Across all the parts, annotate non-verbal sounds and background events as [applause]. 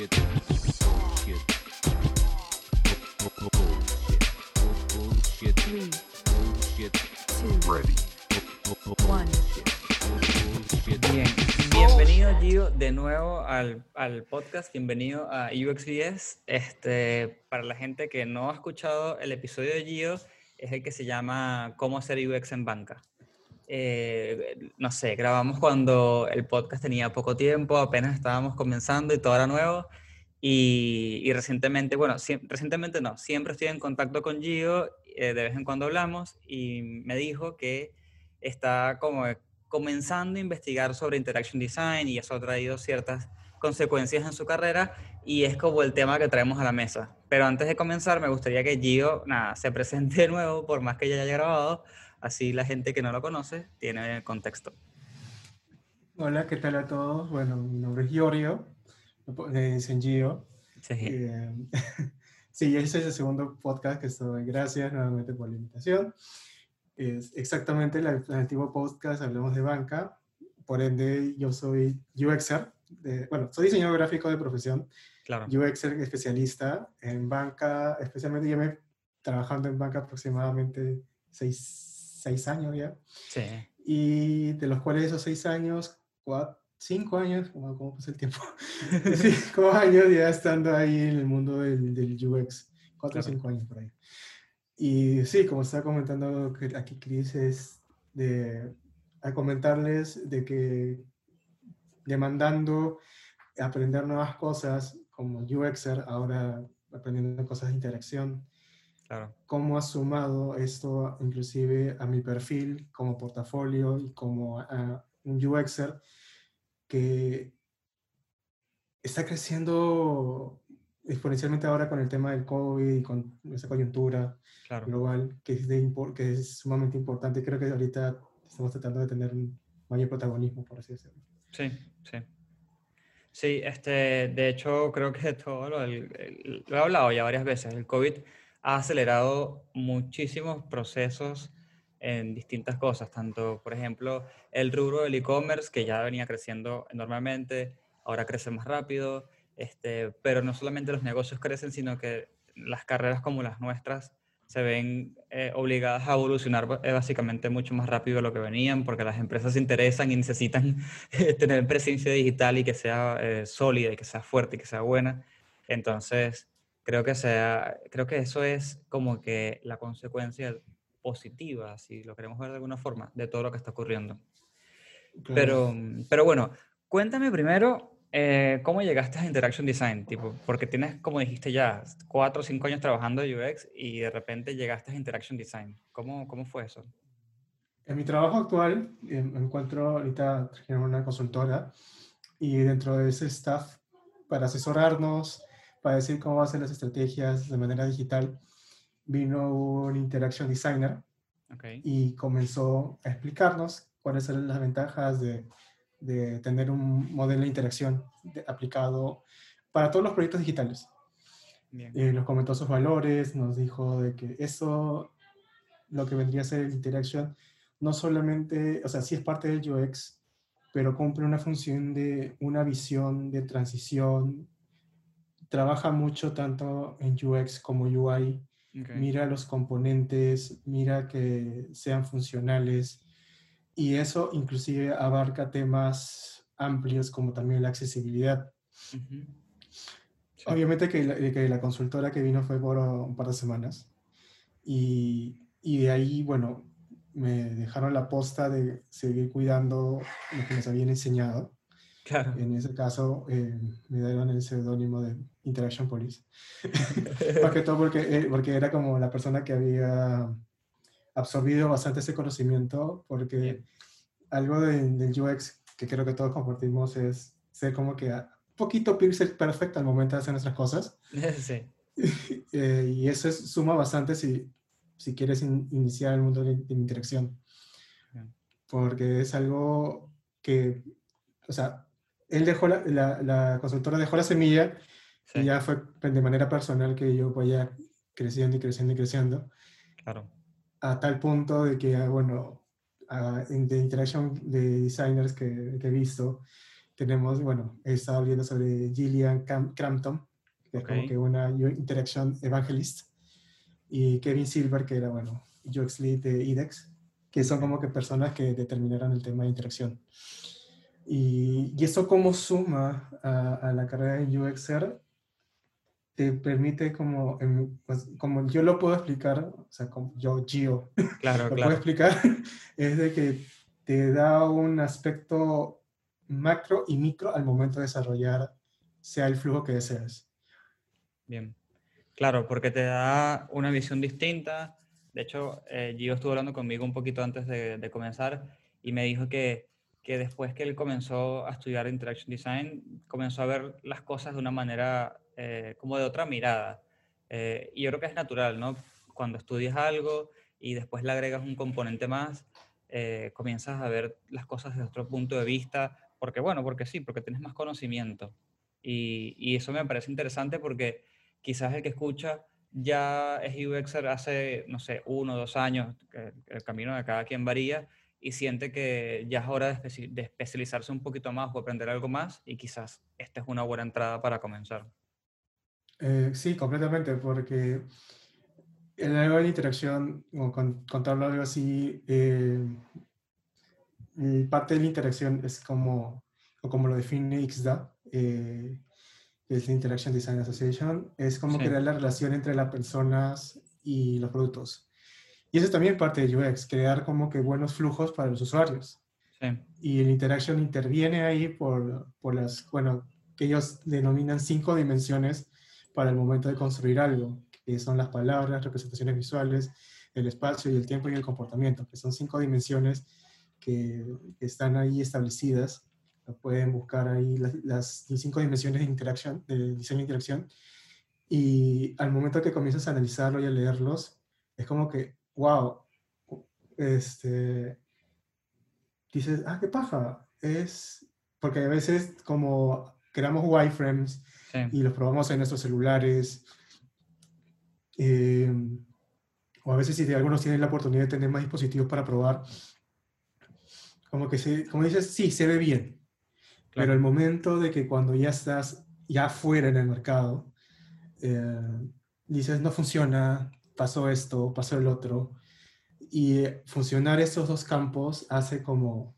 Bien, bienvenido Gio de nuevo al, al podcast, bienvenido a UXBS. Este, para la gente que no ha escuchado el episodio de Gio, es el que se llama Cómo hacer UX en banca. Eh, no sé, grabamos cuando el podcast tenía poco tiempo, apenas estábamos comenzando y todo era nuevo. Y, recientemente, bueno, recientemente no, siempre estoy en contacto con Gio, eh, de vez en cuando hablamos y me dijo que está como comenzando a investigar sobre Interaction Design y eso ha traído ciertas consecuencias en su carrera y es como el tema que traemos a la mesa. Pero antes de comenzar me gustaría que Gio se presente de nuevo, por más que ya haya grabado, así la gente que no lo conoce tiene contexto. Hola, ¿qué tal a todos? Bueno, mi nombre es Giorgio, dicen Gio. Sí. Eh, [laughs] sí, ese es el segundo podcast que estoy. Gracias nuevamente por la invitación. Es exactamente la- el antiguo podcast, hablamos de banca. Por ende, yo soy UXer. de- bueno, soy diseñador gráfico de profesión, Claro. UXer especialista en banca, especialmente yo me trabajando en banca aproximadamente seis, seis años ya Sí. y de los cuales esos seis años, cuatro, cinco años, ¿cómo, cómo pasa el tiempo? [laughs] cinco años ya estando ahí en el mundo del, del UX, cuatro o Claro. cinco años por ahí. Y sí, como estaba comentando que aquí Chris, es de a comentarles de que demandando aprender nuevas cosas como UXer, ahora aprendiendo cosas de interacción, Claro. cómo ha sumado esto inclusive a mi perfil como portafolio y como a un UXer que está creciendo exponencialmente ahora con el tema del COVID y con esa coyuntura Claro. global que es, de que es sumamente importante. Creo que ahorita estamos tratando de tener un mayor protagonismo, por así decirlo. Sí, sí. Sí, este, de hecho, creo que [laughs] todo lo, del- el- lo he hablado ya varias veces. El COVID ha acelerado muchísimos procesos en distintas cosas, tanto, por ejemplo, el rubro del e-commerce, que ya venía creciendo enormemente, ahora crece más rápido, este, pero no solamente los negocios crecen, sino que las carreras como las nuestras se ven eh, obligadas a evolucionar eh, básicamente mucho más rápido de lo que venían, porque las empresas interesan y necesitan [laughs] eh, tener presencia digital y que sea sólida y que sea fuerte y que sea buena. Entonces, creo que, sea, creo que eso es como que la consecuencia positiva, si lo queremos ver de alguna forma, de todo lo que está ocurriendo. Pero, pero bueno, cuéntame primero eh, cómo llegaste a Interaction Design, tipo, porque tienes, como dijiste ya, cuatro o cinco años trabajando en UX y de repente llegaste a Interaction Design. ¿Cómo, cómo fue eso? En mi trabajo actual eh, me encuentro ahorita en una consultora y dentro de ese staff para asesorarnos, para decir cómo va a ser las estrategias de manera digital, vino un interaction designer Ok, y comenzó a explicarnos cuáles eran las ventajas de, de tener un modelo de interacción de- aplicado para todos los proyectos digitales. bien. Eh, nos comentó sus valores, nos dijo de que eso, lo que vendría a ser el interaction, no solamente, o sea, sí es parte del UX, pero cumple una función de una visión de transición. Trabaja mucho tanto en UX como UI. ok, Mira los componentes, mira que sean funcionales. Y eso inclusive abarca temas amplios como también la accesibilidad. sí, Obviamente que la, que la consultora que vino fue por un par de semanas y, y de ahí, bueno, me dejaron la posta de seguir cuidando lo que nos habían enseñado. Claro. En ese caso, eh, me dieron el seudónimo de Interaction Police. [laughs] Más que todo porque, eh, porque era como la persona que había absorbido bastante ese conocimiento, porque Bien. algo de- del UX que creo que todos compartimos es ser como que un poquito pixel perfect al momento de hacer nuestras cosas. [laughs] Sí, [laughs] Eh, y eso es, suma bastante si, si quieres in- iniciar el mundo de, de interacción. Bien. Porque es algo que, o sea, él dejó la, la, la consultora dejó la semilla sí, y ya fue de manera personal que yo vaya creciendo y creciendo y creciendo claro. a tal punto de que, ah, bueno, ah, en de interaction de designers que, que he visto, tenemos, bueno, he estado viendo sobre Gillian Cam- Crampton, que es como que una interaction evangelist, y Kevin Silver, que era, bueno, UX Lead de IDEX, que son como que personas que determinaron el tema de interacción. Y, y esto como suma a, a la carrera de UXer, te permite como, pues, como yo lo puedo explicar, o sea, como yo, Gio, Claro, [laughs] lo puedo claro. explicar, [laughs] es de que te da un aspecto macro y micro al momento de desarrollar, sea el flujo que deseas. Bien. Claro, porque te da una visión distinta. De hecho, eh, Gio estuvo hablando conmigo un poquito antes de, de comenzar y me dijo que, que después que él comenzó a estudiar Interaction Design, comenzó a ver las cosas de una manera eh, como de otra mirada. Eh, y yo creo que es natural, ¿no? Cuando estudias algo y después le agregas un componente más, eh, comienzas a ver las cosas desde otro punto de vista, porque bueno, porque sí, porque tienes más conocimiento. Y, y eso me parece interesante porque quizás el que escucha ya es UXer hace, no sé, uno o dos años, que el camino de cada quien varía, y siente que ya es hora de, especi- de especializarse un poquito más o aprender algo más, y quizás esta es una buena entrada para comenzar. Eh, sí, completamente, porque el área de la interacción, o con, contarlo algo así, eh, parte de la interacción es como, o como lo define IXDA, eh, que es la Interaction Design Association, es como Sí. crear la relación entre las personas y los productos. Y eso es también parte de UX, crear como que buenos flujos para los usuarios. Sí, Y el Interaction interviene ahí por, por las, bueno, que ellos denominan cinco dimensiones para el momento de construir algo, que son las palabras, representaciones visuales, el espacio y el tiempo y el comportamiento, que son cinco dimensiones que, que están ahí establecidas. Pueden buscar ahí las, las cinco dimensiones de interacción, de diseño de interacción. Y al momento que comienzas a analizarlo y a leerlos, es como que, wow, este, dices, ah, qué paja. Es porque a veces como creamos wireframes sí, y los probamos en nuestros celulares, eh, o a veces si algunos tienen la oportunidad de tener más dispositivos para probar, como que se, como dices, sí, se ve bien, pero claro. el momento de que cuando ya estás ya fuera en el mercado, eh, dices, no funciona, pasó esto, pasó el otro, y eh, funcionar estos dos campos hace como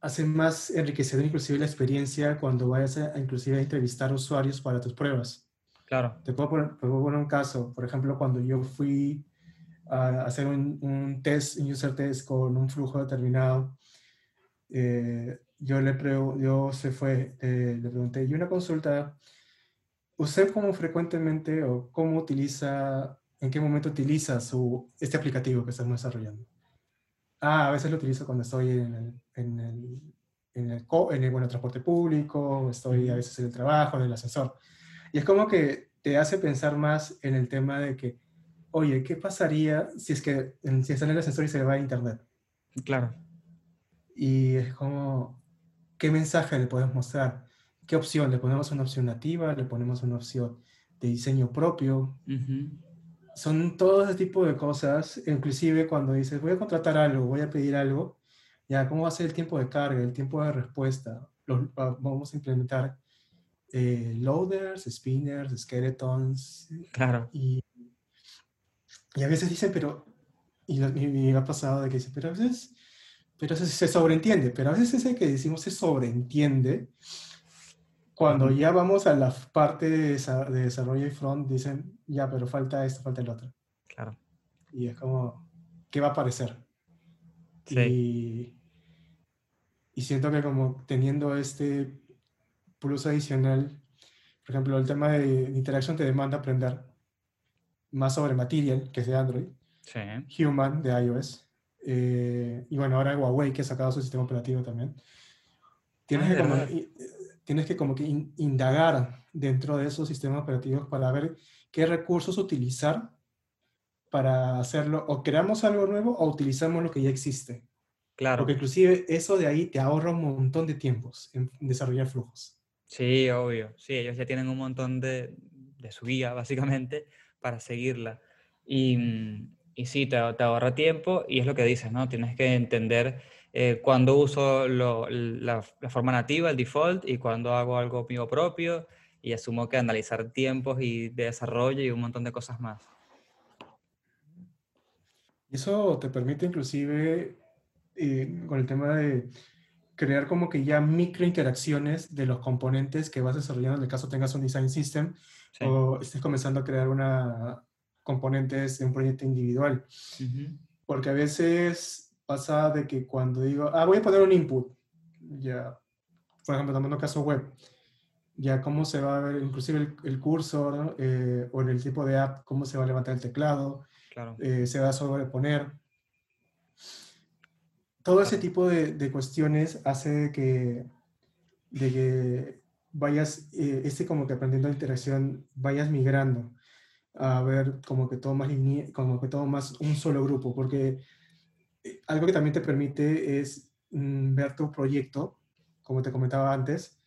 hace más enriquecedor inclusive la experiencia cuando vayas a, inclusive a entrevistar usuarios para tus pruebas. Claro, Te puedo poner, te puedo poner un caso, por ejemplo, cuando yo fui a hacer un, un test, un user test con un flujo determinado, eh, yo le yo se fue, eh, le pregunté, y una consulta, ¿usted cómo frecuentemente o cómo utiliza, en qué momento utiliza su, este aplicativo que estamos desarrollando? Ah, a veces lo utilizo cuando estoy en el, en el, en el, en el, bueno, transporte público, estoy a veces en el trabajo, en el ascensor. Y es como que te hace pensar más en el tema de que, oye, ¿qué pasaría si es que si está en el ascensor y se le va a internet? claro, Y es como, ¿qué mensaje le podemos mostrar? ¿Qué opción? ¿Le ponemos una opción nativa? ¿Le ponemos una opción de diseño propio? Ujú, Son todo ese tipo de cosas, inclusive cuando dices, voy a contratar algo, voy a pedir algo, ya, ¿cómo va a ser el tiempo de carga, el tiempo de respuesta? Va- vamos a implementar eh, loaders, spinners, skeletons, claro, y, y a veces dicen, pero, y, lo- y me ha pasado de que dicen, pero a veces, pero se, se sobreentiende, pero a veces ese que decimos se sobreentiende, cuando Ujú. ya vamos a la parte de, de desarrollo y front, dicen, ya, pero falta esto, falta el otro. claro. Y es como, ¿qué va a aparecer? Sí, Y, y siento que como teniendo este plus adicional, por ejemplo, el tema de Interaction te demanda aprender más sobre Material, que es de Android, sí, Human de iOS, eh, y bueno, ahora Huawei, que ha sacado su sistema operativo también. tienes, Ah, que ¿de como, tienes que como que in- indagar dentro de esos sistemas operativos para ver qué recursos utilizar para hacerlo, o creamos algo nuevo o utilizamos lo que ya existe. Claro. Porque inclusive eso de ahí te ahorra un montón de tiempos en desarrollar flujos. Sí, obvio. Sí, ellos ya tienen un montón de, de su guía, básicamente, para seguirla. Y, y sí, te, te ahorra tiempo y es lo que dices, ¿no? Tienes que entender eh, cuándo uso lo- la, la forma nativa, el default, y cuándo hago algo mío propio. Y asumo que analizar tiempos y de desarrollo y un montón de cosas más. Eso te permite inclusive eh, con el tema de crear como que ya micro interacciones de los componentes que vas desarrollando en el caso tengas un design system Sí. o estés comenzando a crear una componentes de un proyecto individual. Ujú. Porque a veces pasa de que cuando digo, ah, voy a poner un input, ya, por ejemplo, tomando caso web, ya cómo se va a ver, inclusive el, el cursor eh, o en el tipo de app, cómo se va a levantar el teclado, Claro. eh, se va a sobreponer. Todo ese Claro. tipo de, de cuestiones hace de que, de que vayas, eh, este como que aprendiendo la interacción, vayas migrando a ver como que todo más como que todo más un solo grupo, porque algo que también te permite es mm, ver tu proyecto, como te comentaba antes.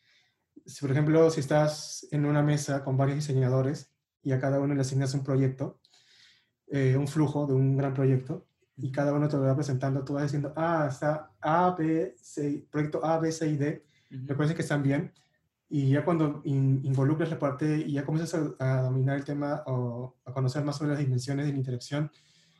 Si, por ejemplo, si estás en una mesa con varios diseñadores y a cada uno le asignas un proyecto, eh, un flujo de un gran proyecto, y cada uno te lo va presentando, tú vas diciendo, ah, está A, B, C, proyecto A, B, C y D, me Ujú. parece que están bien. Y ya cuando in- involucras la parte y ya comienzas a, a dominar el tema o a conocer más sobre las dimensiones de la interacción,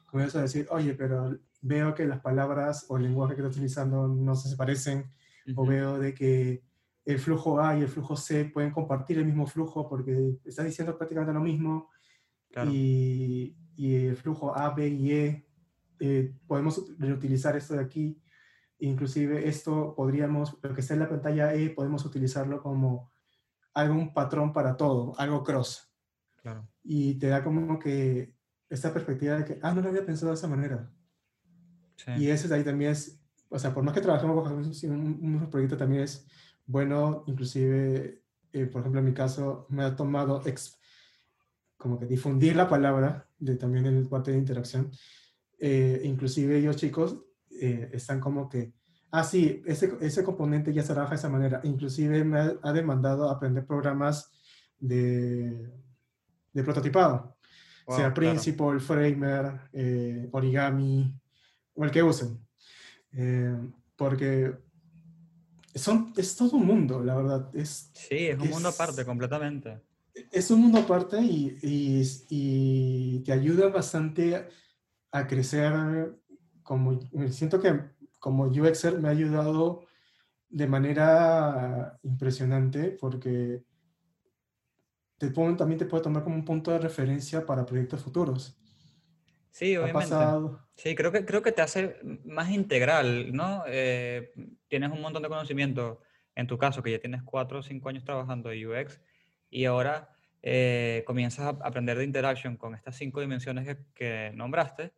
comienzas a decir, oye, pero veo que las palabras o el lenguaje que estás utilizando no se parecen, o Ujú. veo de que el flujo A y el flujo C pueden compartir el mismo flujo porque estás diciendo prácticamente lo mismo, Claro. y, y el flujo A, B y E, eh, podemos reutilizar esto de aquí. Inclusive esto podríamos, lo que está en la pantalla E, podemos utilizarlo como algún patrón para todo, algo cross. Claro. Y te da como que esta perspectiva de que, ah, no lo había pensado de esa manera. Sí. Y eso de ahí también es, o sea, por más que trabajemos bajo un, proyecto, también es bueno, inclusive, eh, por ejemplo, en mi caso, me ha tomado ex- como que difundir la palabra, de, también en el parte de interacción. Eh, inclusive ellos chicos eh, están como que, ah, sí, ese, ese componente ya se trabaja de esa manera. Inclusive me ha, ha demandado aprender programas de, de prototipado, Wow, sea claro. Principal, Framer, eh, Origami, o el que usen. Eh, porque son, es todo un mundo, la verdad. Es, Sí, es un mundo es- aparte completamente. es un mundo aparte y, y, y te ayuda bastante a crecer. Como, siento que como UXer me ha ayudado de manera impresionante porque te también te puede tomar como un punto de referencia para proyectos futuros. Sí, Ha obviamente. pasado, Sí, creo que, creo que te hace más integral, ¿no? Eh, tienes un montón de conocimiento, en tu caso, que ya tienes cuatro o cinco años trabajando de UX, y ahora eh, comienzas a aprender de interaction con estas cinco dimensiones que, que nombraste,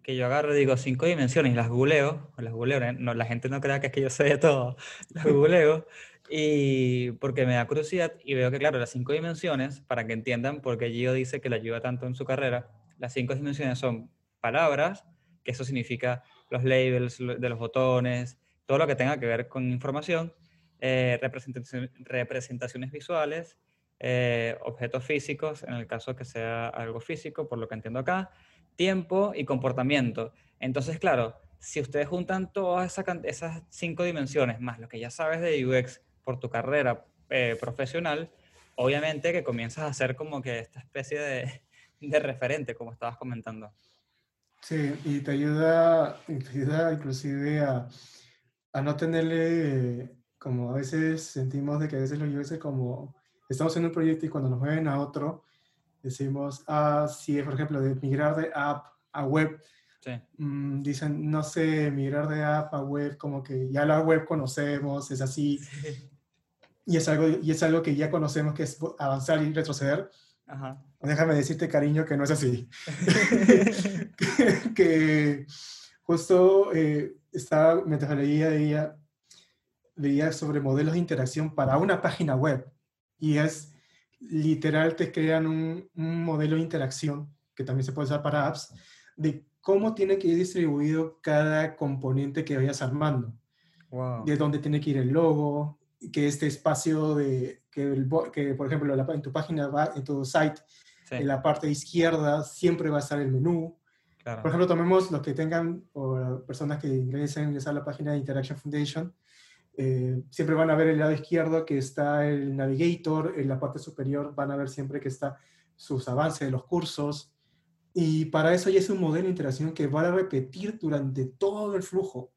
que yo agarro y digo cinco dimensiones y las googleo, las googleo, ¿eh? no, la gente no crea que es que yo sé de todo, [laughs] las googleo, y porque me da curiosidad y veo que, claro, las cinco dimensiones, para que entiendan por qué Gio dice que le ayuda tanto en su carrera, las cinco dimensiones son palabras, que eso significa los labels de los botones, todo lo que tenga que ver con información, eh, representación- representaciones visuales, eh, objetos físicos, en el caso que sea algo físico, por lo que entiendo acá, tiempo y comportamiento. Entonces, claro, si ustedes juntan todas esa can- esas cinco dimensiones, más lo que ya sabes de UX por tu carrera eh, profesional, obviamente que comienzas a hacer como que esta especie de, de referente, como estabas comentando. sí, y te ayuda, y te ayuda inclusive a, a no tenerle, como a veces sentimos de que a veces los UX como estamos en un proyecto y cuando nos mueven a otro, decimos, ah, sí, por ejemplo, de migrar de app a web, Sí, mm, dicen, no sé, migrar de app a web, como que ya la web conocemos, es así, y es algo, y es algo que ya conocemos que es avanzar y retroceder. Ajá. Déjame decirte, cariño, que no es así. [laughs] [laughs] que, que justo eh, estaba, mientras leía, ella, veía sobre modelos de interacción para una página web y es literal te crean un, un modelo de interacción que también se puede usar para apps de cómo tiene que ir distribuido cada componente que vayas armando, Wow. de dónde tiene que ir el logo, que este espacio de que, el que por ejemplo la en tu página en tu site Sí, en la parte izquierda siempre va a estar el menú, claro. por ejemplo, tomemos los que tengan, o personas que ingresen, ingresar a la página de Interaction Foundation, eh, siempre van a ver el lado izquierdo que está el navigator, en la parte superior van a ver siempre que está sus avances de los cursos, y para eso ya es un modelo de interacción que va a repetir durante todo el flujo.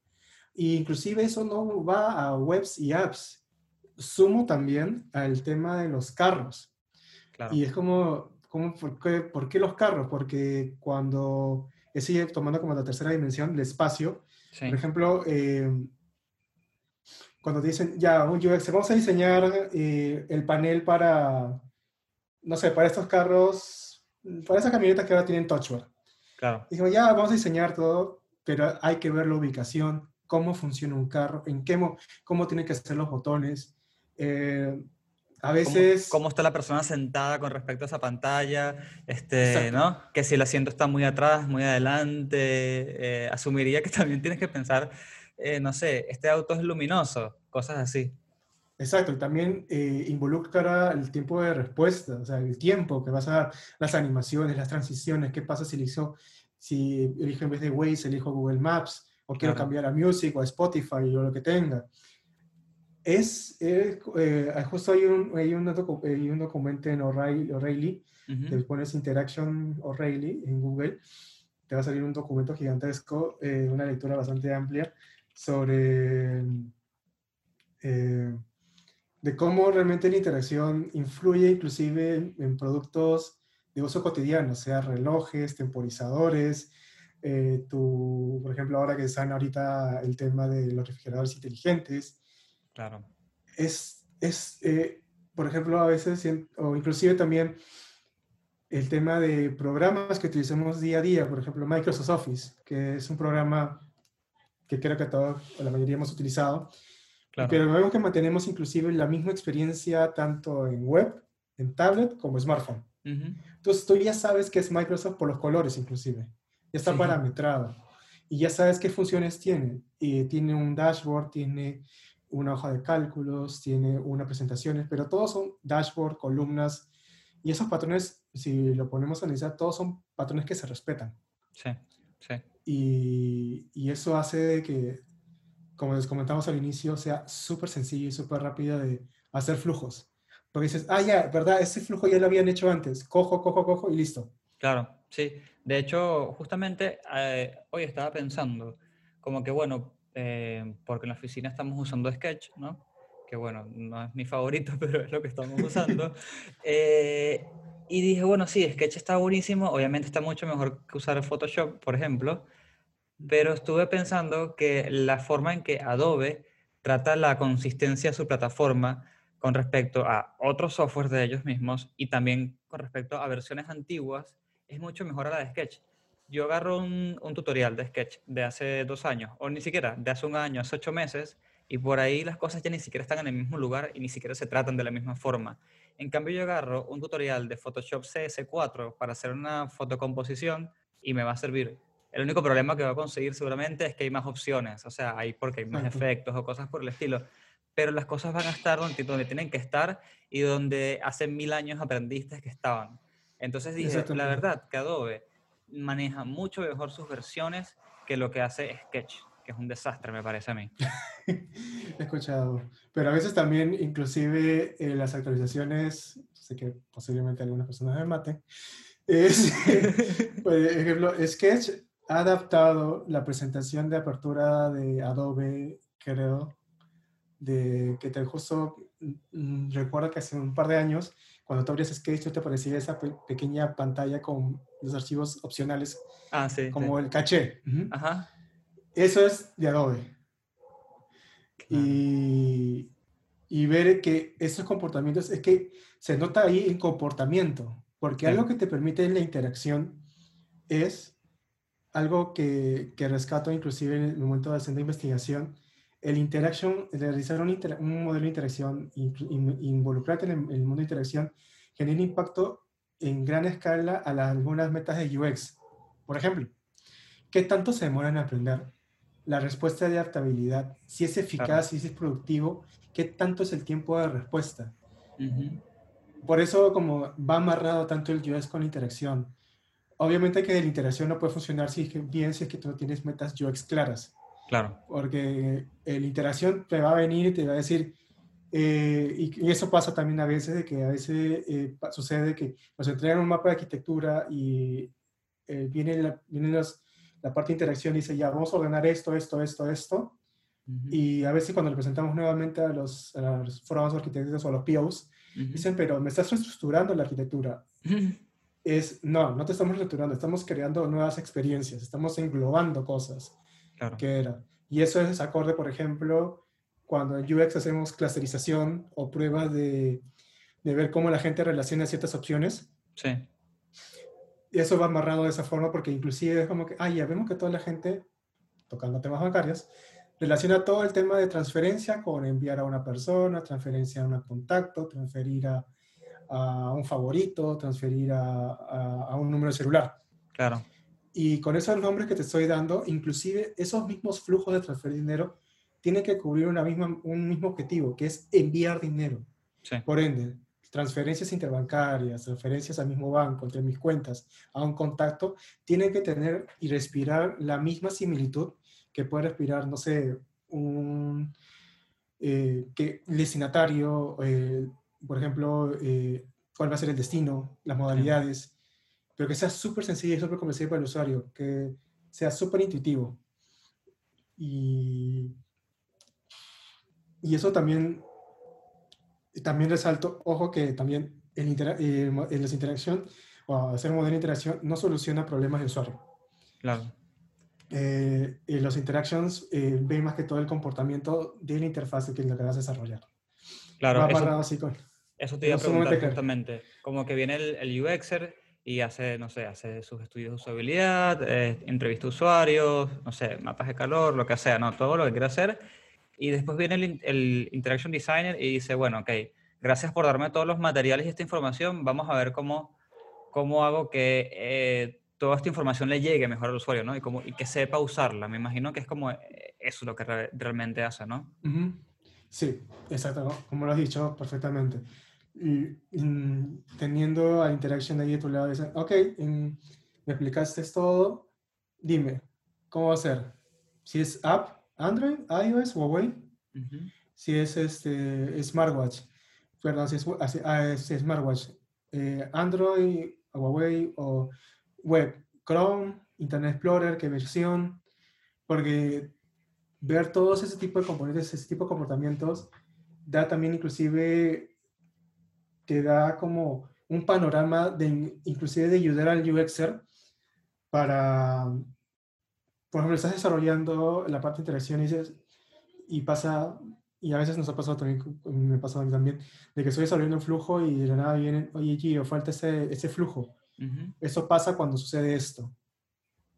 E inclusive eso no va a webs y apps. Sumo también al tema de los carros. claro. Y es como, como ¿por, qué, por qué los carros? Porque cuando sigue tomando como la tercera dimensión, el espacio, Sí, por ejemplo, eh, cuando te dicen, ya, un UX, vamos a diseñar eh, el panel para, no sé, para estos carros, para esas camionetas que ahora tienen touchbar. claro. Dijimos, ya, vamos a diseñar todo, pero hay que ver la ubicación, cómo funciona un carro, en qué, mo- cómo tienen que ser los botones. Eh, a ¿Cómo, veces... cómo está la persona sentada con respecto a esa pantalla? Este, Exacto. ¿no? Que si el asiento está muy atrás, muy adelante, eh, asumiría que [laughs] también tienes que pensar, eh, no sé, este auto es luminoso, cosas así. Exacto, y también eh, involucra el tiempo de respuesta, o sea, el tiempo que vas a dar, las animaciones, las transiciones, qué pasa si elijo, si elijo en vez de Waze, elijo Google Maps, o quiero Claro. cambiar a Music o a Spotify o lo que tenga. Es, eh, eh, justo hay un, hay, un docu- hay un documento en O'Reilly, O'Reilly, Ujú. te pones Interaction O'Reilly en Google, te va a salir un documento gigantesco, eh, una lectura bastante amplia sobre eh, de cómo realmente la interacción influye inclusive en, en productos de uso cotidiano, sea relojes, temporizadores, eh, tu, por ejemplo, ahora que están ahorita el tema de los refrigeradores inteligentes, Claro. es, es eh, por ejemplo, a veces, o inclusive también el tema de programas que utilizamos día a día, por ejemplo, Microsoft Office, que es un programa que creo que todos, o la mayoría hemos utilizado, Claro. pero vemos que mantenemos inclusive la misma experiencia tanto en web, en tablet, como smartphone. Entonces tú ya sabes que es Microsoft por los colores inclusive. Ya está Sí. parametrado. Y ya sabes qué funciones tiene. Y tiene un dashboard, tiene una hoja de cálculos, tiene unas presentaciones, pero todos son dashboard, columnas. Y esos patrones, si lo ponemos a analizar, todos son patrones que se respetan. Sí, sí. Y, y eso hace que, como les comentamos al inicio, sea súper sencillo y súper rápido de hacer flujos. Porque dices, ah, ya, ¿verdad? Ese flujo ya lo habían hecho antes. Cojo, cojo, cojo y listo. Claro, sí. De hecho, justamente eh, hoy estaba pensando, como que bueno, eh, porque en la oficina estamos usando Sketch, ¿no? Que bueno, no es mi favorito, [laughs] pero es lo que estamos usando. Eh, y dije, bueno, sí, Sketch está buenísimo, obviamente está mucho mejor que usar Photoshop, por ejemplo, pero estuve pensando que la forma en que Adobe trata la consistencia de su plataforma con respecto a otros softwares de ellos mismos y también con respecto a versiones antiguas es mucho mejor a la de Sketch. Yo agarro un, un tutorial de Sketch de hace dos años, o ni siquiera, de hace un año, hace ocho meses, y por ahí las cosas ya ni siquiera están en el mismo lugar y ni siquiera se tratan de la misma forma. En cambio, yo agarro un tutorial de Photoshop CS4 para hacer una fotocomposición y me va a servir. El único problema que va a conseguir seguramente es que hay más opciones, o sea, hay porque hay más efectos o cosas por el estilo, pero las cosas van a estar donde, donde tienen que estar y donde hace mil años aprendiste que estaban. Entonces dije, la verdad que Adobe maneja mucho mejor sus versiones que lo que hace Sketch, que es un desastre, me parece a mí. [laughs] He escuchado. Pero a veces también, inclusive, eh, las actualizaciones, sé que posiblemente algunas personas me maten, es, [laughs] por ejemplo, Sketch ha adaptado la presentación de apertura de Adobe, creo, de que te justo mm, recuerdo que hace un par de años, cuando tú abrías Sketch, te aparecía esa pe- pequeña pantalla con los archivos opcionales, Ah, sí. sí. como el caché. Ujú. Ajá. Eso es de Adobe. Claro. Y, y ver que esos comportamientos, es que se nota ahí el comportamiento, porque Sí. algo que te permite la interacción es algo que, que rescato inclusive en el momento de haciendo investigación, el interaction, realizar un, modelo de interacción, in- involucrarte en el, el mundo de interacción, genera impacto en gran escala a las- algunas metas de UX. Por ejemplo, ¿qué tanto se demora en aprender? La respuesta de adaptabilidad, si es eficaz, Claro. si es productivo, ¿qué tanto es el tiempo de respuesta? Por eso como va amarrado tanto el UX con la interacción. Obviamente que la interacción no puede funcionar si es que, bien si es que tú no tienes metas UX claras, Claro. porque eh, la interacción te va a venir y te va a decir, eh, y, y eso pasa también a veces, de que a veces eh, sucede que nos entregan un mapa de arquitectura y eh, viene, la, viene los- la parte de interacción y dice, ya, vamos a ordenar esto, esto, esto, esto, Ujú. y a veces cuando le presentamos nuevamente a los, a los foros arquitectos o a los POs, Ujú. dicen, pero me estás reestructurando la arquitectura [laughs] es, no, no te estamos reestructurando, estamos creando nuevas experiencias, estamos englobando cosas Claro. que era. Y eso es acorde, por ejemplo, cuando en UX hacemos clusterización o pruebas de, de ver cómo la gente relaciona ciertas opciones. Sí. Y eso va amarrado de esa forma porque inclusive es como que, ah, ya vemos que toda la gente, tocando temas bancarios, relaciona todo el tema de transferencia con enviar a una persona, transferencia a un contacto, transferir a, a un favorito, transferir a, a- a un número celular. Claro. Y con esos nombres que te estoy dando, inclusive esos mismos flujos de transferir dinero tienen que cubrir una misma, un mismo objetivo, que es enviar dinero. Sí. Por ende, transferencias interbancarias, transferencias al mismo banco, entre mis cuentas, a un contacto, tienen que tener y respirar la misma similitud que puede respirar, no sé, un eh, que el destinatario, eh, por ejemplo, eh, cuál va a ser el destino, las modalidades, pero que sea súper sencillo y súper comprensible para el usuario, que sea súper intuitivo. Y, y eso también, también resalto, ojo que también el intera- eh, en las interacción o hacer un modelo de interacción no soluciona problemas de usuario. Claro. Eh, y los interactions eh, ven más que todo el comportamiento de la interfaz que es lo que vas a desarrollar. Claro. Eso- así con... Eso te iba a preguntar claro. justamente. Como que viene el, el UXer y hace, no sé, hace sus estudios de usabilidad, eh, entrevista a usuarios, no sé, mapas de calor, lo que sea, ¿no? Todo lo que quiera hacer. Y después viene el, el Interaction Designer y dice, bueno, ok, gracias por darme todos los materiales y esta información, vamos a ver cómo, cómo hago que eh, toda esta información le llegue mejor al usuario, ¿no? Y, cómo, y que sepa usarla. Me imagino que es como eh, eso lo que re- realmente hace, ¿no? Sí, exacto, como lo has dicho perfectamente. Y, mm, teniendo a Interaction ahí de tu lado, dicen, ok, mm, me explicaste todo, dime, ¿cómo va a ser? Si es app, Android, iOS, Huawei, Ujú. si es este smartwatch, perdón, si es, wa- así- ah, es smartwatch, eh, Android, Huawei o web, Chrome, Internet Explorer, qué versión, porque ver todos ese tipo de componentes, ese tipo de comportamientos, da también inclusive, te da como un panorama de inclusive de ayudar al UXer para, por ejemplo, estás desarrollando la parte de interacción y, dices- y pasa, y a veces nos ha pasado también, me ha pasado a mí también, de que estoy desarrollando un flujo y de la nada viene, oye Gio, falta ese, ese flujo. Ujú. Eso pasa cuando sucede esto.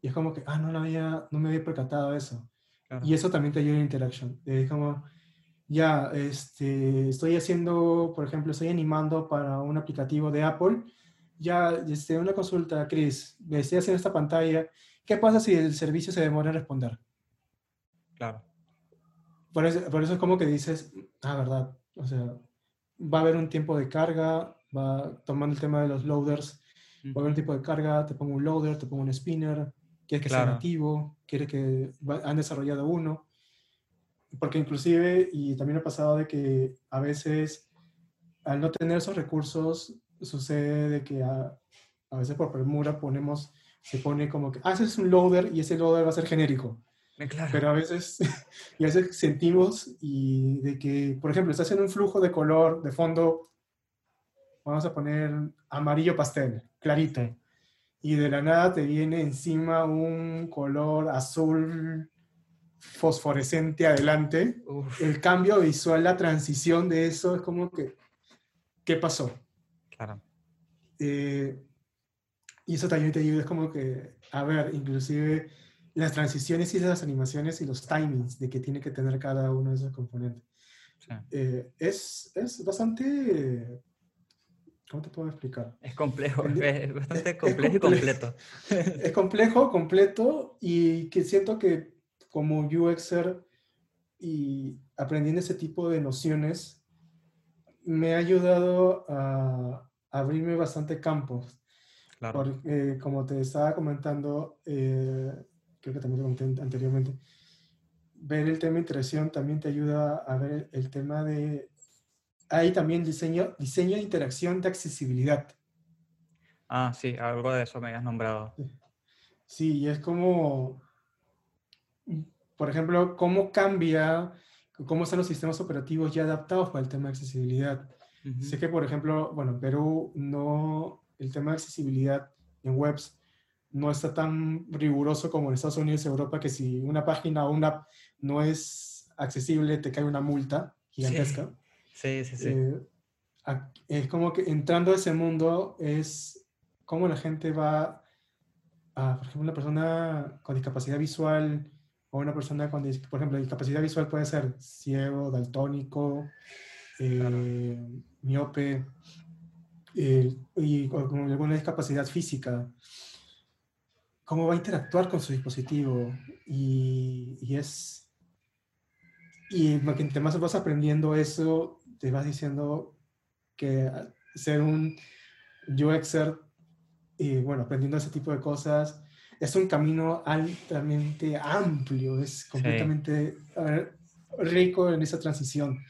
Y es como que, ah, no, lo había, no me había percatado eso. Claro. Y eso también te ayuda en Interaction. Es como, ya, este, estoy haciendo, por ejemplo, estoy animando para un aplicativo de Apple. Ya, este, una consulta, Chris, estoy haciendo esta pantalla. ¿Qué pasa si el servicio se demora en responder? Claro. Por eso, por eso es como que dices, ah, verdad. O sea, va a haber un tiempo de carga, va tomando el tema de los loaders, va a haber un tipo de carga, te pongo un loader, te pongo un spinner, quieres que sea Claro. nativo, quieres que han desarrollado uno. Porque inclusive, y también ha pasado de que a veces al no tener esos recursos, sucede de que a, a veces por premura ponemos, se pone como que, ah, ese es un loader y ese loader va a ser genérico. Eh, Claro. Pero a veces, [laughs] y a veces sentimos y de que, por ejemplo, estás en un flujo de color, de fondo, vamos a poner amarillo pastel, clarito, y de la nada te viene encima un color azul fosforescente adelante. Uf, El cambio visual, la transición de eso es como que, ¿qué pasó? claro. Eh, y eso también te ayuda, es como que, a ver, inclusive las transiciones y las animaciones y los timings de que tiene que tener cada uno de esos componentes. Sí. Eh, es, es bastante... ¿Cómo te puedo explicar? Es complejo, es bastante es complejo y complejo. completo. [laughs] Es complejo, completo y que siento que como UXer y aprendiendo ese tipo de nociones me ha ayudado a abrirme bastante campos. Claro. Porque, como te estaba comentando, eh, creo que también te comenté anteriormente, ver el tema de interacción también te ayuda a ver el tema de... Hay también diseño, diseño de interacción de accesibilidad. Ah, sí, algo de eso me habías nombrado. Sí, y es como, por ejemplo, cómo cambia, cómo están los sistemas operativos ya adaptados para el tema de accesibilidad. Ujú. Sé que, por ejemplo, bueno, en Perú no, el tema de accesibilidad en webs no está tan riguroso como en Estados Unidos y Europa, que si una página o una app no es accesible, te cae una multa gigantesca. Sí, sí, sí. Eh, ac- es como que entrando a ese mundo es cómo la gente va a, por ejemplo, una persona con discapacidad visual o una persona con, por ejemplo, discapacidad visual puede ser ciego, daltónico, eh, miope eh, y con alguna discapacidad física. ¿Cómo va a interactuar con su dispositivo? Y, y es... Y entre más vas aprendiendo eso, te vas diciendo que ser un UXer y bueno, aprendiendo ese tipo de cosas, es un camino altamente amplio, es completamente rico en esa transición.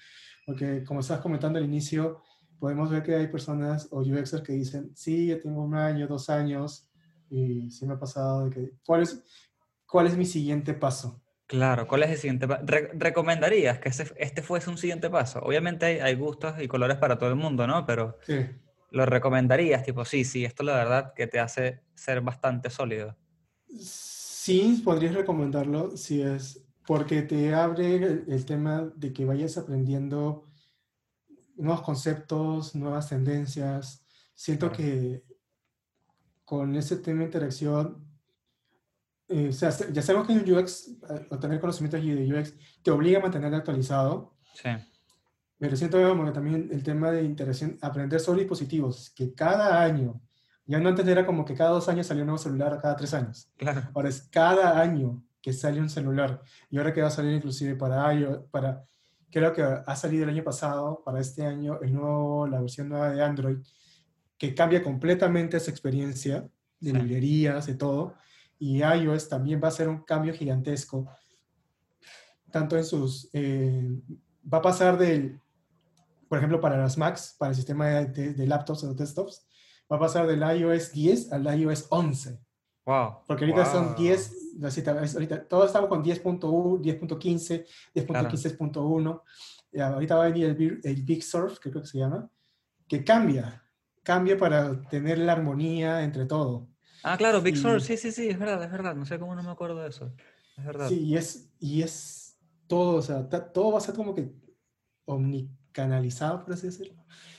Porque como estabas comentando al inicio, podemos ver que hay personas o UXers que dicen, sí, yo tengo un año, dos años, y sí me ha pasado de que, ¿cuál es, cuál es mi siguiente paso? Claro, ¿cuál es el siguiente paso? ¿Recomendarías que ese- este fuese un siguiente paso? Obviamente hay, hay gustos y colores para todo el mundo, ¿no? Pero Sí. ¿lo recomendarías? Tipo, sí, sí, esto la verdad que te hace ser bastante sólido. Sí, podrías recomendarlo si es porque te abre el, el tema de que vayas aprendiendo nuevos conceptos, nuevas tendencias. Siento que con ese tema de interacción, eh, o sea, ya sabemos que en UX, eh, o tener conocimientos de UX, te obliga a mantener actualizado, Sí, pero siento que también el tema de interacción, aprender sobre dispositivos, que cada año, ya no antes era como que cada dos años salía un nuevo celular cada tres años. claro. Ahora es cada año que sale un celular. Y ahora que va a salir inclusive para iOS, para, creo que ha salido el año pasado, para este año, el nuevo, la versión nueva de Android, que cambia completamente esa experiencia de Sí. librerías, de todo. Y iOS también va a ser un cambio gigantesco, tanto en sus... eh, va a pasar del, por ejemplo, para las Macs, para el sistema de, de- de laptops o desktops, va a pasar del iOS 10 al iOS 11. Wow. Porque ahorita son wow. 10, ta- es ahorita todos estamos con 10.1, 10.15, Claro. 10.15.1. y Ahorita va a venir el, Big- el Big Surf, que creo que se llama, que cambia, cambia para tener la armonía entre todo. Ah, claro, Big Y- Sur, sí, sí, sí, es verdad, es verdad. No sé cómo no me acuerdo de eso. Es verdad. Sí, y es, y es todo, o sea, todo va a ser como que omnicanalizado, por así decirlo.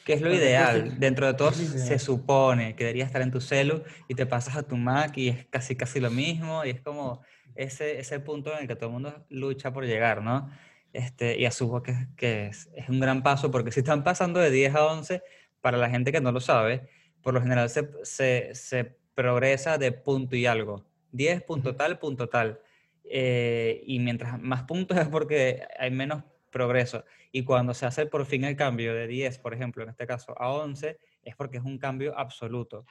Que es lo Porque, ideal. pues, Dentro de todo es se supone que debería estar en tu celu y te pasas a tu Mac y es casi casi lo mismo y es como ese, ese punto en el que todo el mundo lucha por llegar, ¿no? Este, y asumo que, que es, es un gran paso porque si están pasando de 10 a 11, para la gente que no lo sabe, por lo general se, se, se progresa de punto y algo. 10 punto tal, punto tal. Eh, y mientras más puntos es porque hay menos progreso. Y cuando se hace por fin el cambio de 10, por ejemplo, en este caso, a 11, es porque es un cambio absoluto.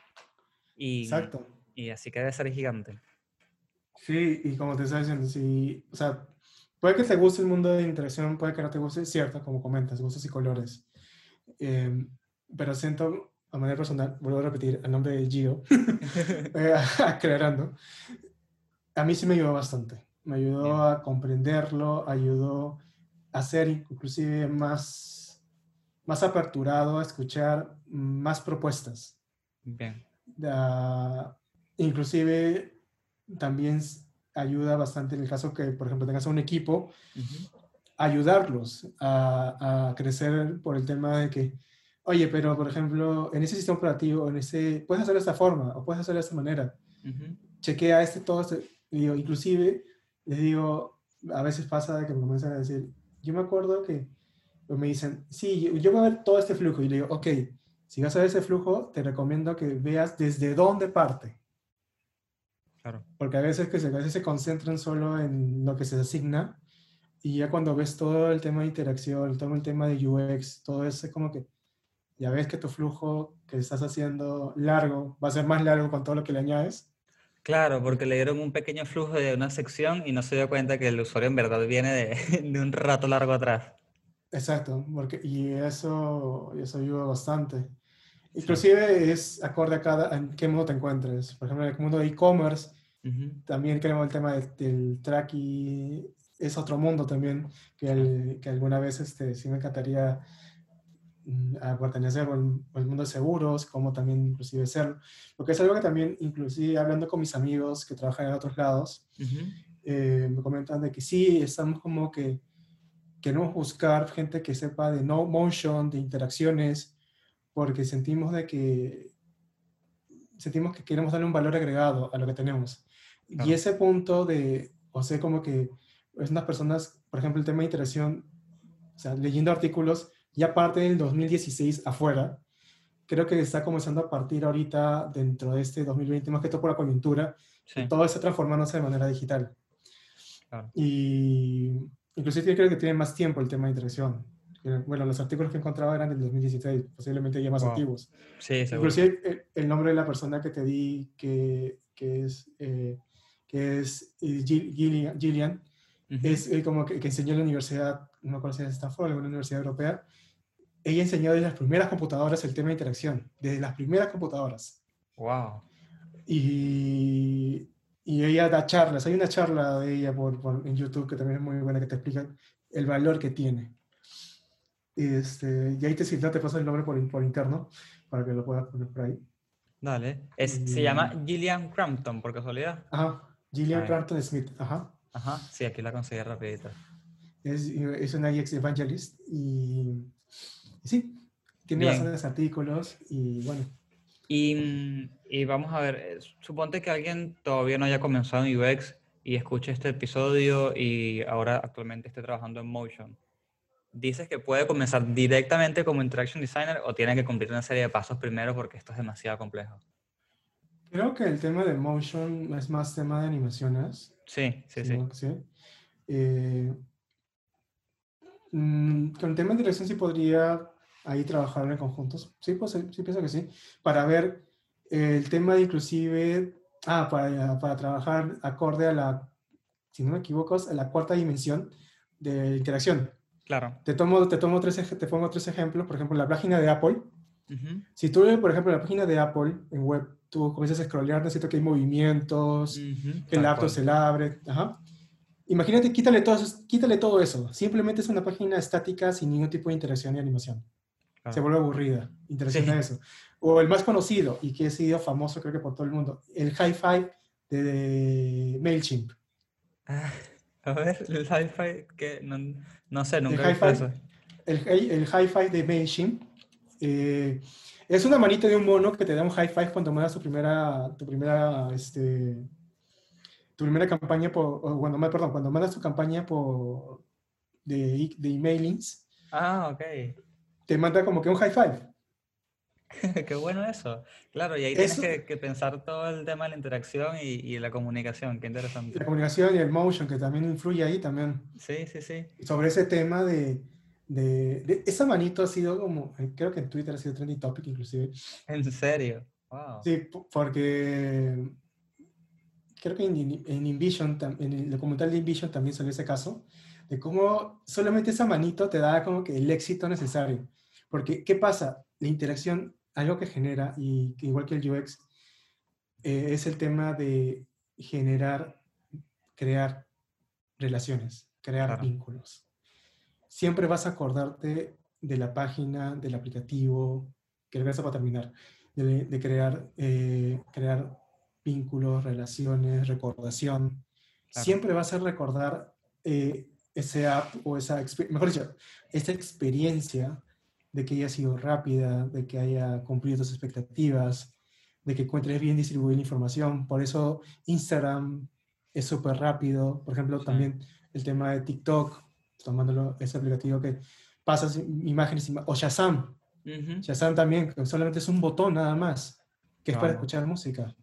Y, Exacto. y así que debe ser gigante. Sí, y como te estaba diciendo, sí, o sea, puede que te guste el mundo de interacción, puede que no te guste, cierto, como comentas, gustos y colores. Eh, pero siento, a manera personal, vuelvo a repetir el nombre de Gio, [laughs] eh, [laughs] aclarando, a mí sí me ayudó bastante. Me ayudó a comprenderlo, ayudó a ser inclusive más, más aperturado, a escuchar más propuestas. Bien. Ah, inclusive también ayuda bastante en el caso que, por ejemplo, tengas un equipo, Ujú. ayudarlos a, a crecer por el tema de que, oye, pero por ejemplo, en ese sistema operativo, en ese, puedes hacerlo de esta forma o puedes hacerlo de esta manera. Ujú. Chequea este, todo este, digo, inclusive, les digo, a veces pasa que me comienzan a decir, yo me acuerdo que me dicen, sí, yo, yo voy a ver todo este flujo. Y le digo, ok, si vas a ver ese flujo, te recomiendo que veas desde dónde parte. Claro. Porque a veces, que se, a veces se concentran solo en lo que se asigna y ya cuando ves todo el tema de interacción, todo el tema de UX, todo eso es como que ya ves que tu flujo que estás haciendo largo va a ser más largo con todo lo que le añades. Claro, porque le dieron un pequeño flujo de una sección y no se dio cuenta que el usuario en verdad viene de, [laughs] de un rato largo atrás. Exacto, porque, y eso, y eso ayuda bastante. Inclusive es acorde a cada, en qué mundo te encuentres. Por ejemplo, en el mundo de e-commerce, también creo el tema del, del tracking es otro mundo también, que, el- que alguna vez este, sí me encantaría a pertenecer al, al mundo de seguros, como también inclusive ser, porque es algo que también, inclusive hablando con mis amigos que trabajan en otros lados, Ujú. eh, me comentan de que sí, estamos como que queremos buscar gente que sepa de no motion, de interacciones, porque sentimos de que sentimos que queremos darle un valor agregado a lo que tenemos. Claro. Y ese punto de, o sea, como que es unas personas, por ejemplo, el tema de interacción, o sea, leyendo artículos, ya parte del 2016 afuera, creo que está comenzando a partir ahorita dentro de este 2020, más que todo por la coyuntura, Sí, todo está transformándose de manera digital. claro. Y inclusive yo creo que tiene más tiempo el tema de interacción. Eh, Bueno, los artículos que encontraba eran del 2016, posiblemente ya más Wow. antiguos. Sí, seguro. Inclusive el, el nombre de la persona que te di, que, que es, eh, que es eh, Gil- Gillian, Gillian, Ujú. es eh, como que, que enseñó en la universidad, no me acuerdo si era Stanford alguna universidad europea. Ella enseñó desde las primeras computadoras el tema de interacción, desde las primeras computadoras. Wow. Y, y ella da charlas. Hay una charla de ella por, por- en YouTube que también es muy buena, que te explica el valor que tiene. Este, y ahí te, si no te paso el nombre por, por interno para que lo puedas poner por ahí. Dale. Es, se llama Gillian Crampton, por casualidad. Ajá, Gillian. Crampton Smith. Ajá. Ajá. Sí, aquí la conseguí rapidito. Es, es una UX evangelist y, y sí, tiene Bien. bastantes artículos y bueno. Y, y vamos a ver, eh, suponte que alguien todavía no haya comenzado en UX y escuche este episodio y ahora actualmente esté trabajando en Motion. ¿Dices que puede comenzar directamente como Interaction Designer o tiene que cumplir una serie de pasos primero porque esto es demasiado complejo? Creo que el tema de motion es más tema de animaciones. Sí, sí, sí. Sí. Eh, mm, con el tema de dirección sí podría ahí trabajar en conjuntos. Sí, pues, sí, pienso que sí. Para ver el tema de inclusive, ah, para, para trabajar acorde a la, si no me equivoco, a la cuarta dimensión de interacción. Claro. Te, tomo, te, tomo tres, te pongo tres ejemplos. Por ejemplo, la página de Apple. Ujú, Si tú, por ejemplo, la página de Apple en web, tú comienzas a scrollear, necesito que hay movimientos, ujú, que el laptop se abre. Ajá. Imagínate, quítale todo, eso, quítale todo eso. Simplemente es una página estática sin ningún tipo de interacción y animación. Se vuelve aburrida. Interacción Sí. eso. O el más conocido y que ha sido famoso, creo que por todo el mundo, el Hi-Fi de, de MailChimp. Ah, [laughs] a ver, el hi-fi que no, no sé, nunca he hi-fi. El, hi- el Hi-Fi de MailChimp eh, es una manita de un mono que te da un Hi-Fi cuando mandas tu primera, tu primera, este, tu primera campaña por, o cuando, perdón, cuando mandas tu campaña por, de, de emailings, Ah, ok. Te manda como que un Hi-Fi. [laughs] Qué bueno eso. Claro, y ahí tienes Eso- que, que pensar todo el tema de la interacción y, y la comunicación. Qué interesante. La comunicación y el motion, que también influye ahí también. Sí, sí, sí. Sobre ese tema de, de, de- esa manito ha sido como, eh, creo que en Twitter ha sido trending topic inclusive. En serio. Wow. Sí, po- porque creo que en, en InVision, en el documental de InVision también salió ese caso, de cómo solamente esa manito te da como que el éxito necesario. Porque, ¿qué pasa? La interacción, algo que genera, y igual que el UX, eh, es el tema de generar, crear relaciones, crear Claro. vínculos. Siempre vas a acordarte de la página, del aplicativo, que gracias para terminar, de, de crear, eh, crear vínculos, relaciones, recordación. Claro. Siempre vas a recordar eh, ese app o esa, mejor dicho, esa experiencia de que haya sido rápida, de que haya cumplido tus expectativas, de que encuentres bien distribuir la información. Por eso Instagram es súper rápido. Por ejemplo, Sí. también el tema de TikTok, tomándolo, ese aplicativo que pasas imágenes, o Shazam. Ujú. Shazam también, que solamente es un botón nada más, que es para escuchar música.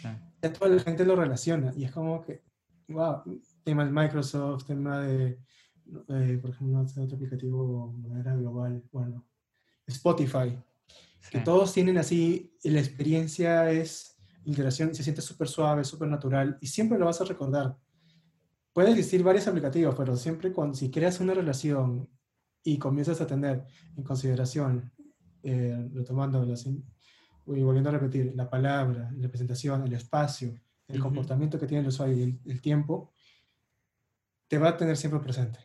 Sí. Ya toda la gente lo relaciona y es como que, wow, tema de Microsoft, tema de, eh, por ejemplo, otro otro aplicativo manera global, bueno, Spotify, que Sí. todos tienen así, la experiencia es interacción, se siente súper suave, súper natural y siempre lo vas a recordar. Puede existir varios aplicativos, pero siempre cuando si creas una relación y comienzas a tener en consideración, eh, retomando las y volviendo a repetir, la palabra, la presentación, el espacio, el Ujú. comportamiento que tiene el usuario y el, el tiempo, te va a tener siempre presente.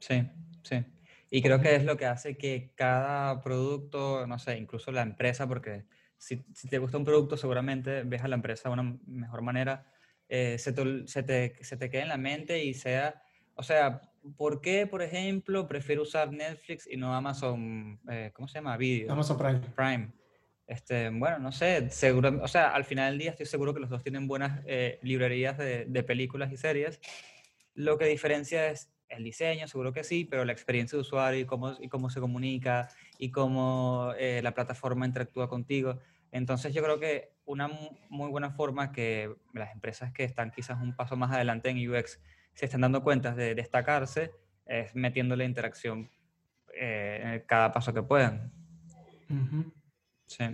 Sí, sí. Y creo que es lo que hace que cada producto, no sé, incluso la empresa, porque si, si te gusta un producto, seguramente ves a la empresa de una mejor manera, eh, se, te, se, te, se te quede en la mente y sea, o sea, ¿por qué, por ejemplo, prefiero usar Netflix y no Amazon, eh, ¿cómo se llama? Video. Amazon Prime. Prime. Este, bueno, no sé, seguro, o sea, al final del día estoy seguro que los dos tienen buenas eh, librerías de, de películas y series. Lo que diferencia es el diseño, seguro que sí, pero la experiencia de usuario y cómo, y cómo se comunica y cómo eh, la plataforma interactúa contigo. Entonces yo creo que una mu- muy buena forma que las empresas que están quizás un paso más adelante en UX se están dando cuenta de destacarse es metiéndole interacción eh, en cada paso que puedan. Sí.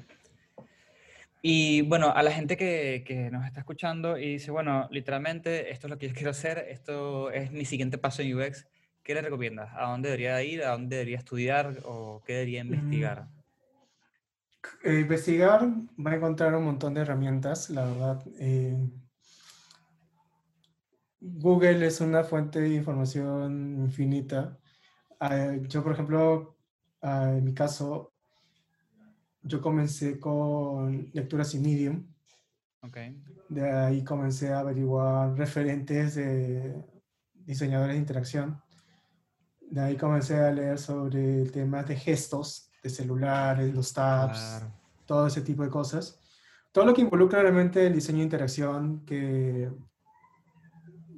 Y bueno, a la gente que, que nos está escuchando y dice, bueno, literalmente esto es lo que yo quiero hacer, esto es mi siguiente paso en UX, ¿qué le recomiendas? ¿A dónde debería ir? ¿A dónde debería estudiar? ¿O qué debería investigar? Eh, investigar va a encontrar un montón de herramientas, la verdad. eh, Google es una fuente de información infinita. Ah, yo, por ejemplo, ah, en mi caso, yo comencé con lecturas y Medium. Ok, De ahí comencé a averiguar referentes de diseñadores de interacción. De ahí comencé a leer sobre temas de gestos, de celulares, los tabs, claro. todo ese tipo de cosas. Todo lo que involucra realmente el diseño de interacción, que,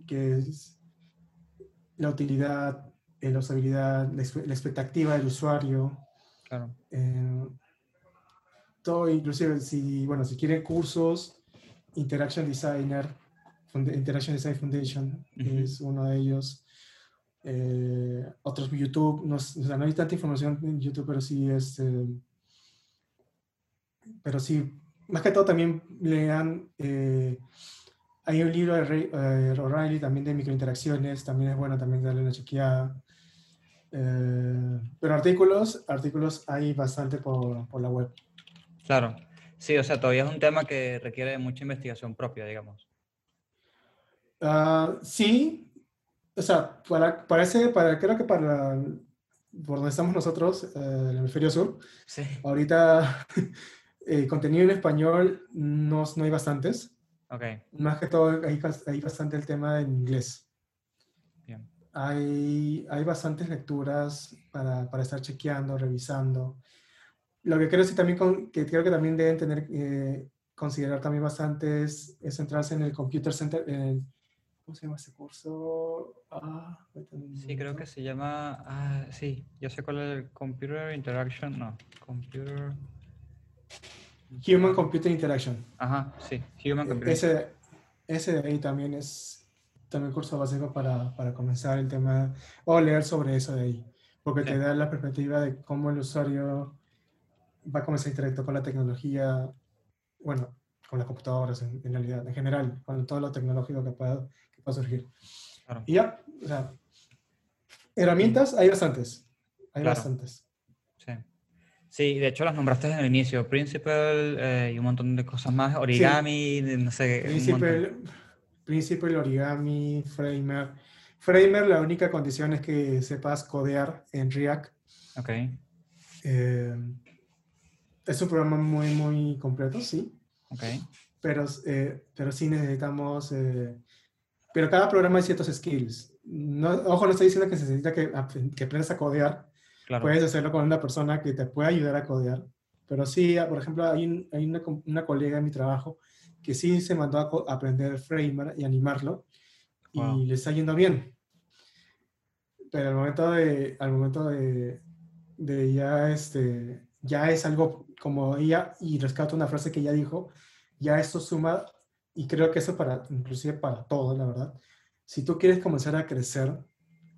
que es la utilidad, la usabilidad, la expectativa del usuario. Claro. eh, todo, inclusive, si, bueno, si quieren cursos, Interaction Designer, Interaction Design Foundation es uno de ellos. Eh, otros YouTube, no, s- o sea, no hay tanta información en YouTube, pero sí es... eh, pero sí, más que todo también lean, eh, hay un libro de eh, O'Reilly también de microinteracciones, también es bueno también darle una chequeada. Eh, pero artículos, artículos hay bastante por, por la web. Claro. Sí, o sea, todavía es un tema que requiere de mucha investigación propia, digamos. Ah, sí, o sea, para, parece, para, creo que para por donde estamos nosotros, eh, el hemisferio sur, Sí. ahorita [laughs] eh, contenido en español no, no hay bastantes. Ok, Más que todo hay, hay bastante el tema en inglés. bien. Hay, hay bastantes lecturas para, para estar chequeando, revisando. Lo que creo, sí también con- que creo que también deben tener, eh, considerar también bastante es, es centrarse en el Computer Center, en el- ¿cómo se llama ese curso? Ah, Sí, creo que se llama. Ah, sí, yo sé cuál es el Computer Interaction. No, Computer. Human Computer Interaction. Ajá, sí, Human E- Computer. Ese, ese de ahí también es también curso básico para, para comenzar el tema o leer sobre eso de ahí, porque te da la perspectiva de cómo el usuario va a comenzar a interactuar con la tecnología, bueno, con las computadoras en, en realidad, en general, con todo lo tecnológico que pueda, que pueda surgir. Claro. Y ya, o sea, herramientas hay bastantes, hay Claro. bastantes. Sí. Sí, de hecho las nombraste en el inicio, Principal eh, y un montón de cosas más, origami, de- no sé. Principal, Principal, origami, Framer. Framer, la única condición es que sepas codear en React. Ok, Eh, es un programa muy, muy completo, sí, ok, pero, eh, pero sí necesitamos... eh, pero cada programa hay ciertos skills. No, ojo, no estoy diciendo que se necesita que, que aprendas a codear. claro. Puedes hacerlo con una persona que te pueda ayudar a codear. Pero sí, por ejemplo, hay, un- hay una, una colega en mi trabajo que sí se mandó a a aprender Framer y animarlo y Wow. le está yendo bien. Pero al momento de, al momento de, de ya este, ya es algo como ella, y rescato una frase que ella dijo, ya esto suma, y creo que eso para, inclusive para todo, la verdad. Si tú quieres comenzar a crecer,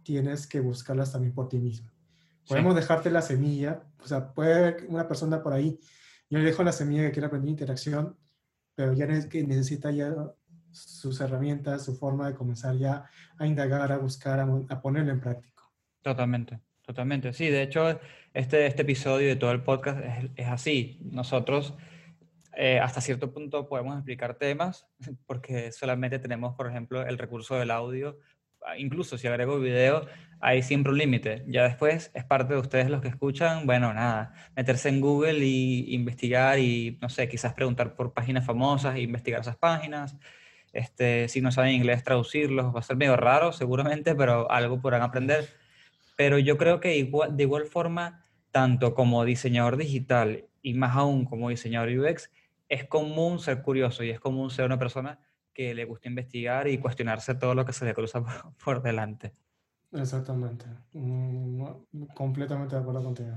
tienes que buscarlas también por ti mismo. Sí. Podemos dejarte la semilla, o sea, puede una persona por ahí, yo le dejo la semilla que quiere aprender interacción, pero ya es que necesita ya sus herramientas, su forma de comenzar ya a indagar, a buscar, a, a ponerlo en práctica. Totalmente, totalmente. Sí, de hecho, este, este episodio de todo el podcast es, es así. Nosotros eh, hasta cierto punto podemos explicar temas [laughs] porque solamente tenemos, por ejemplo, el recurso del audio. Ah, Incluso si agrego video, hay siempre un límite. Ya después es parte de ustedes los que escuchan, bueno, nada, meterse en Google y investigar y, no sé, quizás preguntar por páginas famosas e investigar esas páginas. Este, si no saben inglés, traducirlos. Va a ser medio raro, seguramente, pero algo podrán aprender. Pero yo creo que igual, de igual forma, tanto como diseñador digital y más aún como diseñador UX, es común ser curioso y es común ser una persona que le gusta investigar y cuestionarse todo lo que se le cruza [laughs] por, por delante. Exactamente. Mm, no, completamente de acuerdo contigo.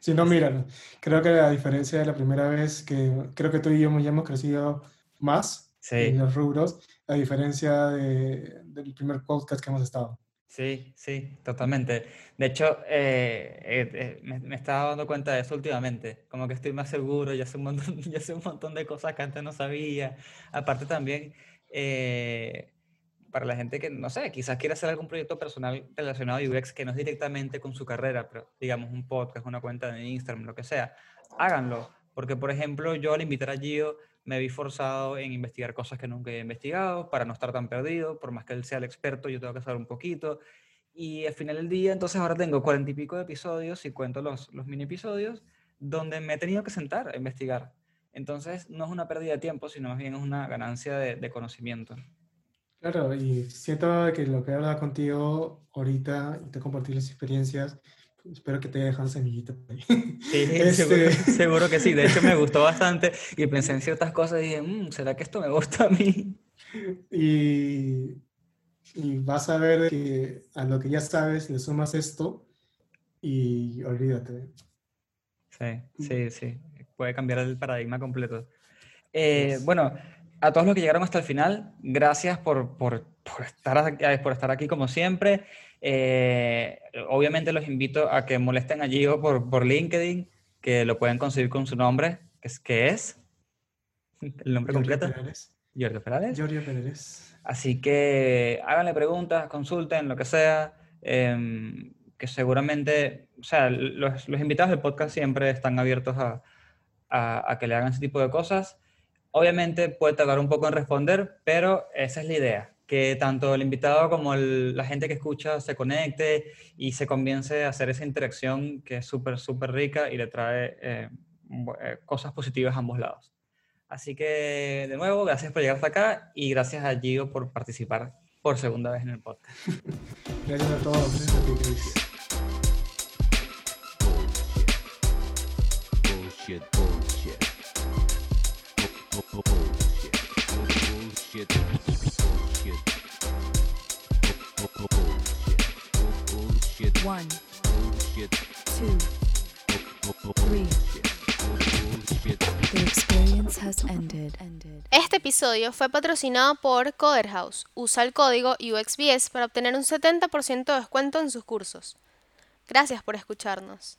Si no, mira, creo que a diferencia de la primera vez que creo que tú y yo ya hemos crecido más Sí, en los rubros, a diferencia de- del primer podcast que hemos estado. Sí, sí, totalmente. De hecho, eh, eh, eh, me, me estaba dando cuenta de eso últimamente, como que estoy más seguro, ya sé un montón, [laughs] ya sé un montón de cosas que antes no sabía. Aparte también, para la gente que, no sé, quizás quiere hacer algún proyecto personal relacionado a UX que no es directamente con su carrera, pero digamos un podcast, una cuenta de Instagram, lo que sea, háganlo. Porque, por ejemplo, yo al invitar a Gio me vi forzado en investigar cosas que nunca he investigado para no estar tan perdido, por más que él sea el experto, yo tengo que saber un poquito. Y al final del día, entonces ahora tengo cuarenta y pico de episodios, y cuento los, los mini episodios, donde me he tenido que sentar a investigar. Entonces no es una pérdida de tiempo, sino más bien es una ganancia de, conocimiento. Claro, y siento que lo que he contigo ahorita te compartir las experiencias, espero que te haya dejado semillita ahí. Sí, [laughs] [laughs] seguro, Este, [laughs] seguro que sí. De hecho, me gustó bastante y pensé en ciertas cosas y dije, "Mm, ¿será que esto me gusta a mí? y, y vas a ver que a lo que ya sabes le sumas esto y olvídate. Sí, sí, sí. Puede cambiar el paradigma completo. Eh, bueno, a todos los que llegaron hasta el final, gracias por, por, por estar, aquí, por estar aquí como siempre. Eh, obviamente los invito a que molesten a Gio por, por LinkedIn, que lo pueden conseguir con su nombre, que es, que es [laughs] el nombre Giorgio completo, Pereres. Giorgio Perales. Giorgio Pereres. Así que háganle preguntas, consulten, lo que sea, em, que seguramente, o sea, los, los invitados del podcast siempre están abiertos a, a- a que le hagan ese tipo de cosas. Obviamente puede tardar un poco en responder, pero esa es la idea, que tanto el invitado como el- la gente que escucha se conecte y se comience a hacer esa interacción que es súper, súper rica y le trae eh, eh, cosas positivas a ambos lados. Así que, de nuevo, gracias por llegar hasta acá y gracias a Gio por participar por segunda vez en el podcast. [laughs] Gracias a todos. Gracias a ti. Bullshit, bullshit. Bu- Este episodio fue patrocinado por Coder House. Usa el código UXBS para obtener un 70% de descuento en sus cursos. Gracias por escucharnos.